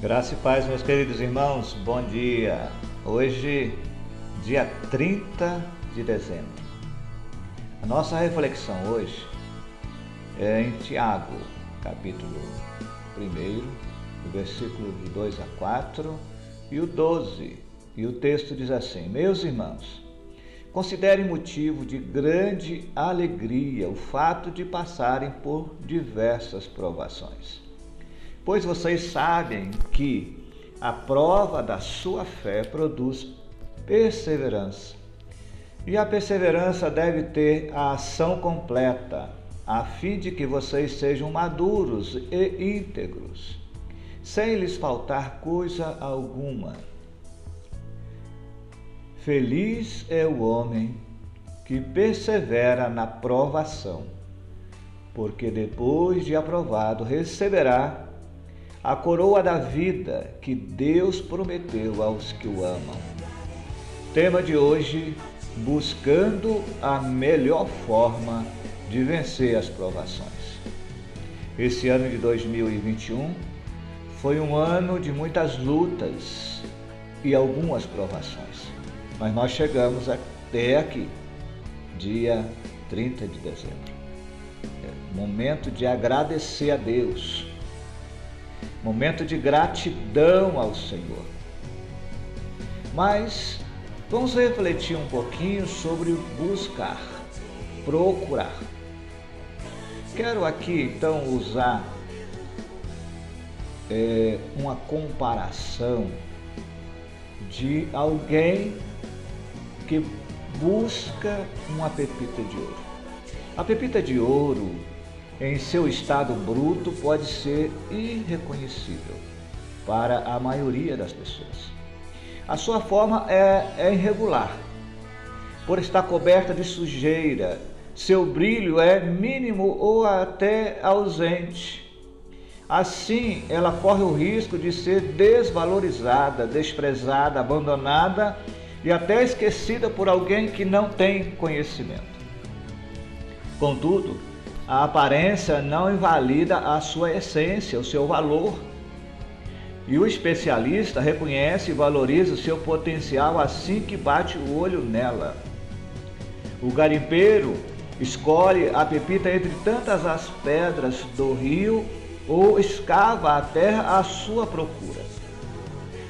Graça e paz, meus queridos irmãos, bom dia. Hoje, dia 30 de dezembro. A nossa reflexão hoje é em Tiago, capítulo 1, versículo de 2 a 4 e o 12. E o texto diz assim: Meus irmãos, considerem motivo de grande alegria o fato de passarem por diversas provações pois vocês sabem que a prova da sua fé produz perseverança. E a perseverança deve ter a ação completa, a fim de que vocês sejam maduros e íntegros, sem lhes faltar coisa alguma. Feliz é o homem que persevera na provação, porque depois de aprovado receberá a coroa da vida que Deus prometeu aos que o amam. Tema de hoje: buscando a melhor forma de vencer as provações. Esse ano de 2021 foi um ano de muitas lutas e algumas provações, mas nós chegamos até aqui, dia 30 de dezembro. É momento de agradecer a Deus momento de gratidão ao Senhor. Mas vamos refletir um pouquinho sobre buscar, procurar. Quero aqui então usar é, uma comparação de alguém que busca uma pepita de ouro. A pepita de ouro em seu estado bruto pode ser irreconhecível para a maioria das pessoas. A sua forma é, é irregular, por estar coberta de sujeira, seu brilho é mínimo ou até ausente. Assim, ela corre o risco de ser desvalorizada, desprezada, abandonada e até esquecida por alguém que não tem conhecimento. Contudo, a aparência não invalida a sua essência, o seu valor. E o especialista reconhece e valoriza o seu potencial assim que bate o olho nela. O garimpeiro escolhe a pepita entre tantas as pedras do rio ou escava a terra à sua procura.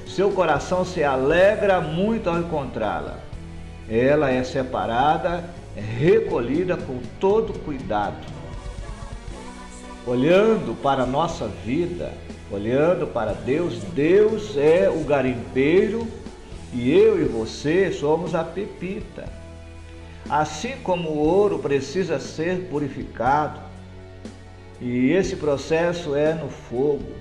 Seu coração se alegra muito ao encontrá-la. Ela é separada, recolhida com todo cuidado olhando para a nossa vida, olhando para Deus, Deus é o garimpeiro e eu e você somos a pepita. Assim como o ouro precisa ser purificado, e esse processo é no fogo,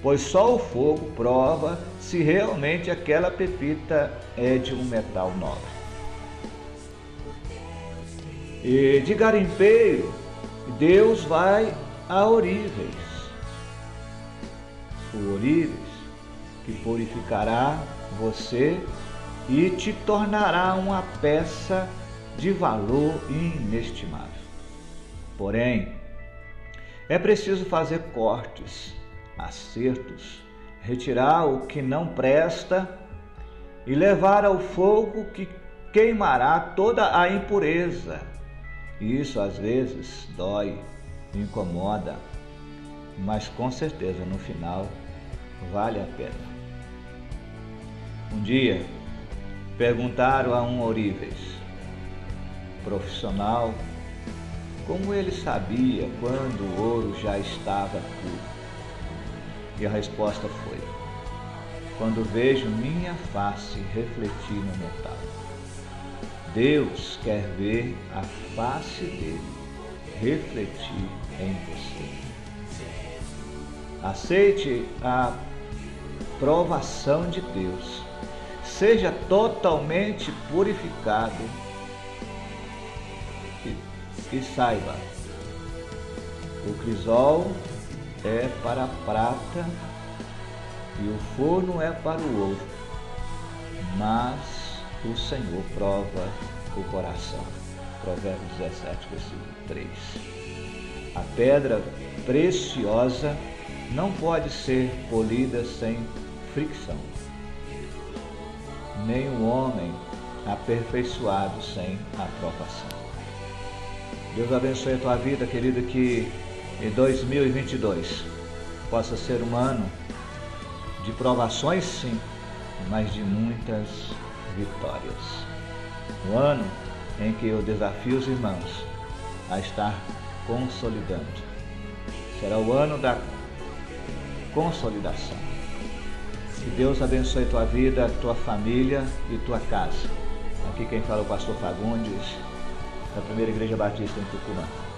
pois só o fogo prova se realmente aquela pepita é de um metal nobre. E de garimpeiro, Deus vai a oríveis. O oríveis que purificará você e te tornará uma peça de valor inestimável. Porém, é preciso fazer cortes, acertos, retirar o que não presta e levar ao fogo que queimará toda a impureza. Isso às vezes dói incomoda, mas com certeza no final vale a pena. Um dia perguntaram a um oríveis profissional como ele sabia quando o ouro já estava puro. E a resposta foi: quando vejo minha face refletir no metal. Deus quer ver a face dele refletir em você. Aceite a provação de Deus. Seja totalmente purificado e, e saiba, o crisol é para a prata e o forno é para o ouro, mas o Senhor prova o coração. Provérbios 17, versículo 3. A pedra preciosa não pode ser polida sem fricção. Nem um homem aperfeiçoado sem aprovação. Deus abençoe a tua vida, querido, que em 2022 possa ser um ano de provações, sim, mas de muitas vitórias. Um ano em que eu desafio os irmãos a estar consolidando. Será o ano da consolidação. Que Deus abençoe tua vida, tua família e tua casa. Aqui quem fala é o pastor Fagundes, da Primeira Igreja Batista em Tucumã.